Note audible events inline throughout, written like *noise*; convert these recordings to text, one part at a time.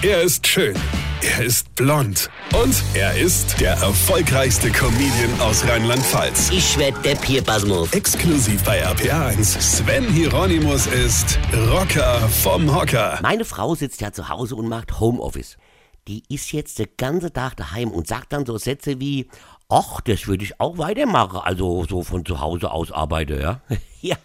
Er ist schön. Er ist blond. Und er ist der erfolgreichste Comedian aus Rheinland-Pfalz. Ich werd der Pierpasmus. Exklusiv bei RPA1. Sven Hieronymus ist Rocker vom Hocker. Meine Frau sitzt ja zu Hause und macht Homeoffice. Die ist jetzt den ganzen Tag daheim und sagt dann so Sätze wie, ach, das würde ich auch weitermachen, also so von zu Hause aus arbeite, ja. *laughs* ja,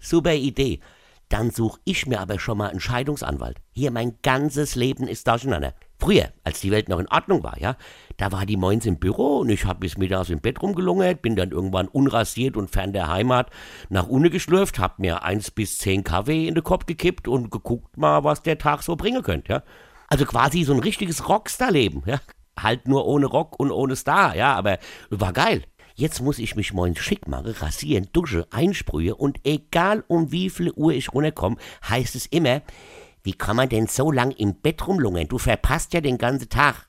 super Idee. Dann suche ich mir aber schon mal einen Scheidungsanwalt. Hier, mein ganzes Leben ist durcheinander. Früher, als die Welt noch in Ordnung war, ja, da war die moins im Büro und ich hab bis mittags im Bett rumgelungert, bin dann irgendwann unrasiert und fern der Heimat nach Unne geschlürft, hab mir eins bis zehn Kaffee in den Kopf gekippt und geguckt mal, was der Tag so bringen könnte, ja. Also quasi so ein richtiges Rockstar-Leben, ja. Halt nur ohne Rock und ohne Star, ja, aber war geil. Jetzt muss ich mich morgens schick machen, rasieren, dusche, einsprühe und egal um wie viel Uhr ich runterkomme, heißt es immer, wie kann man denn so lang im Bett rumlungern? Du verpasst ja den ganzen Tag.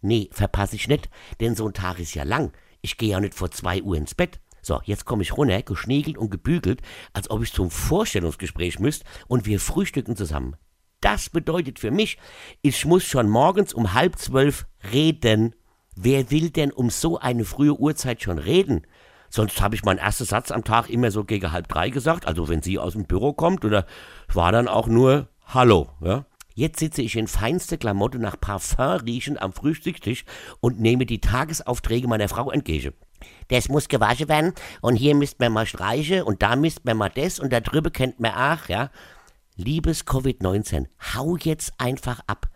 Nee, verpasse ich nicht, denn so ein Tag ist ja lang. Ich gehe ja nicht vor zwei Uhr ins Bett. So, jetzt komme ich runter, geschniegelt und gebügelt, als ob ich zum Vorstellungsgespräch müsste und wir frühstücken zusammen. Das bedeutet für mich, ich muss schon morgens um halb zwölf reden. Wer will denn um so eine frühe Uhrzeit schon reden? Sonst habe ich meinen ersten Satz am Tag immer so gegen halb drei gesagt, also wenn sie aus dem Büro kommt, oder war dann auch nur Hallo, ja? Jetzt sitze ich in feinste Klamotte nach Parfum riechend am Frühstückstisch und nehme die Tagesaufträge meiner Frau entgegen. Das muss gewaschen werden und hier müsst man mal streichen und da müsst man mal das und da drüber kennt man auch, ja? Liebes Covid-19, hau jetzt einfach ab.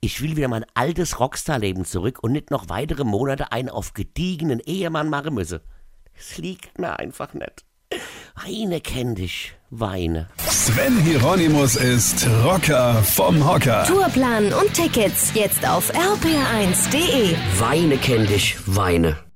Ich will wieder mein altes Rockstar-Leben zurück und nicht noch weitere Monate einen auf gediegenen Ehemann machen müsse. Es liegt mir einfach nicht. Weine kenn dich, weine. Sven Hieronymus ist Rocker vom Hocker. Tourplan und Tickets jetzt auf rpr1.de. Weine kenn dich, weine.